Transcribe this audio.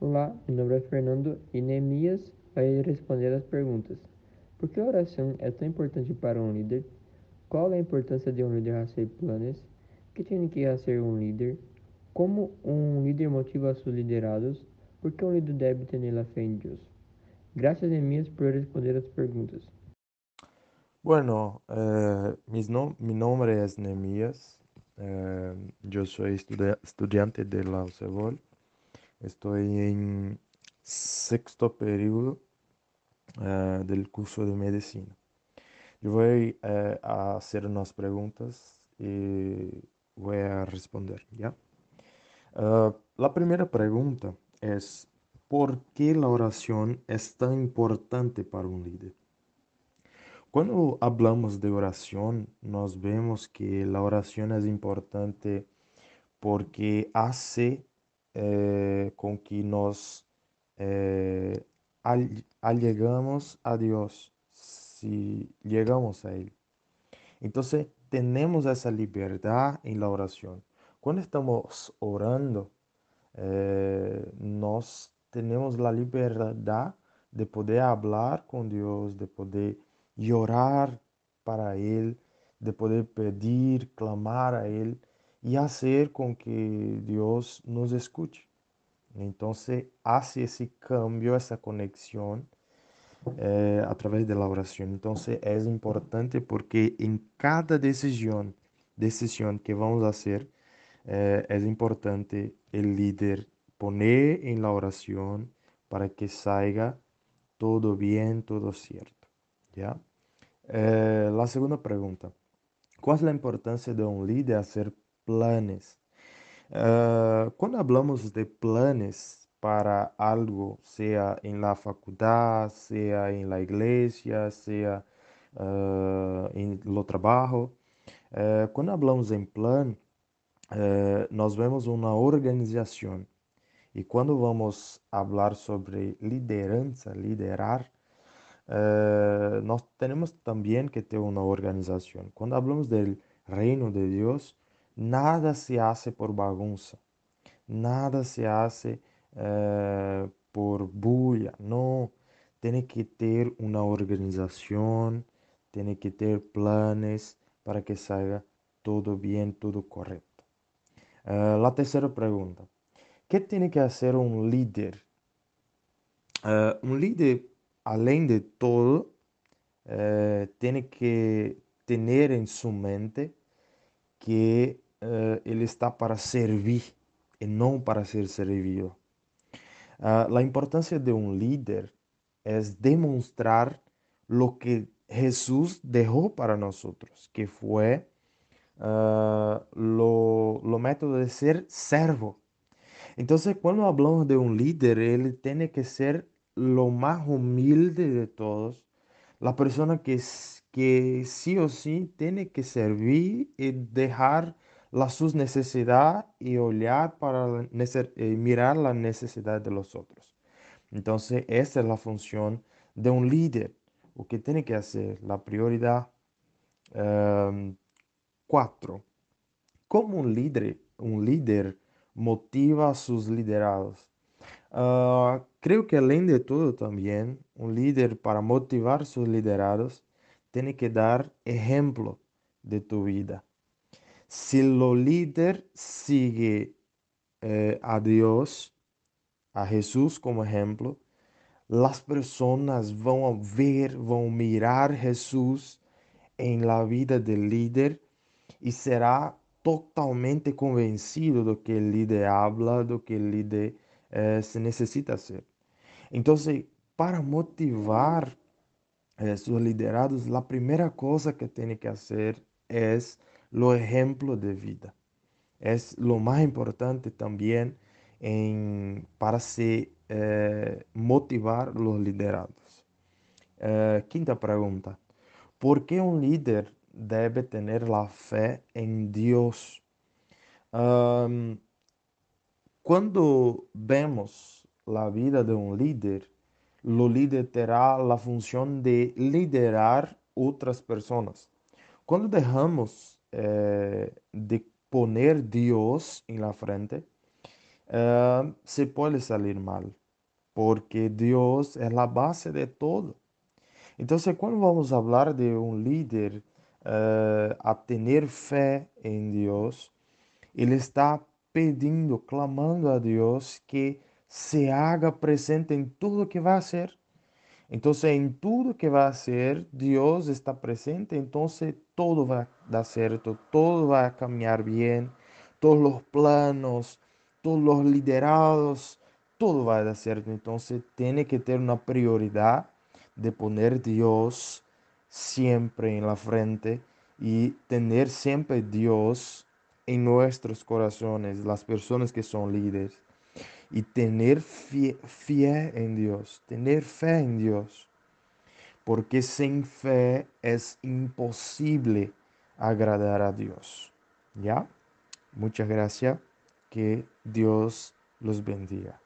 Olá, meu nome é Fernando e Neemias vai responder as perguntas. Por que a oração é tão importante para um líder? Qual é a importância de um líder ser planos? O que tem que ser um líder? Como um líder motiva seus liderados? Por que um líder deve ter a fé em Deus? Graças Neemias por responder as perguntas. Bueno, eh, no mi nombre es Neemías. Eh, yo soy estudiante de la. Estoy en sexto periodo uh, del curso de medicina. Yo voy uh, a hacer unas preguntas y voy a responder, ¿ya? Uh, la primera pregunta es, ¿por qué la oración es tan importante para un líder? Cuando hablamos de oración, nos vemos que la oración es importante porque hace eh, com que nós eh, allegamos a Deus, se chegamos a Ele. Então, temos essa liberdade em la oração. Quando estamos orando, eh, nós temos a liberdade de poder falar com Deus, de poder orar para Ele, de poder pedir, clamar a Ele y hacer con que Dios nos escuche. Entonces hace ese cambio, esa conexión eh, a través de la oración. Entonces es importante porque en cada decisión, decisión que vamos a hacer, eh, es importante el líder poner en la oración para que salga todo bien, todo cierto. ¿ya? Eh, la segunda pregunta. ¿Cuál es la importancia de un líder hacer planes. Uh, quando falamos de planes para algo, seja em la faculdade, seja em la igreja, seja uh, em lo trabalho, uh, quando falamos em plano, nós vemos uma organização. E quando vamos falar sobre liderança, liderar, nós temos também que ter uma organização. Quando falamos do reino de Deus, Nada se hace por bagunça, nada se hace eh, por bulla, no. Tiene que ter uma organização, tem que ter planos para que salga tudo bem, tudo correto. Uh, a terceira pergunta: o que tem que fazer um líder? Uh, um líder, além de todo, tem que ter em sua mente que uh, ele está para servir e não para ser servido. Uh, a importância de um líder é demonstrar o que Jesus deixou para nós, que foi uh, lo, lo método de ser servo. Então, quando falamos de um líder, ele tem que ser lo mais humilde de todos, a pessoa que, que sí ou sí tem que servir e deixar las sus necesidades y olhar para mirar la necesidad de los otros. Entonces, esa es la función de un líder. O que tiene que hacer, la prioridad. Um, cuatro, ¿cómo un líder, un líder motiva a sus liderados? Uh, creo que além de todo también, un líder para motivar sus liderados tiene que dar ejemplo de tu vida. Si lo líder sigue eh, a Dios, a Jesús como ejemplo, las personas van a ver, a mirar Jesús en la vida del líder y será totalmente convencido de que el líder habla, de que el líder eh, se necesita hacer. Entonces, para motivar eh, sus liderados, la primera cosa que tiene que hacer es lo ejemplo de vida. Es lo más importante también en, para se, eh, motivar los liderados. Eh, quinta pregunta. ¿Por qué un líder debe tener la fe en Dios? Cuando vemos la vida de un líder, lo líder terá la función de liderar otras personas. Cuando dejamos eh, de poner Dios en la frente, eh, se puede salir mal, porque Dios es la base de todo. Entonces, cuando vamos a hablar de un líder eh, a tener fe en Dios, él está pidiendo, clamando a Dios que se haga presente en todo que va a hacer. Entonces, en todo que va a hacer, Dios está presente, entonces todo va a dar cierto, todo va a caminar bien, todos los planos, todos los liderados, todo va a dar cierto. Entonces, tiene que tener una prioridad de poner Dios siempre en la frente y tener siempre Dios en nuestros corazones, las personas que son líderes y tener fe, en Dios, tener fe en Dios. Porque sin fe es imposible agradar a Dios. ¿Ya? Muchas gracias. Que Dios los bendiga.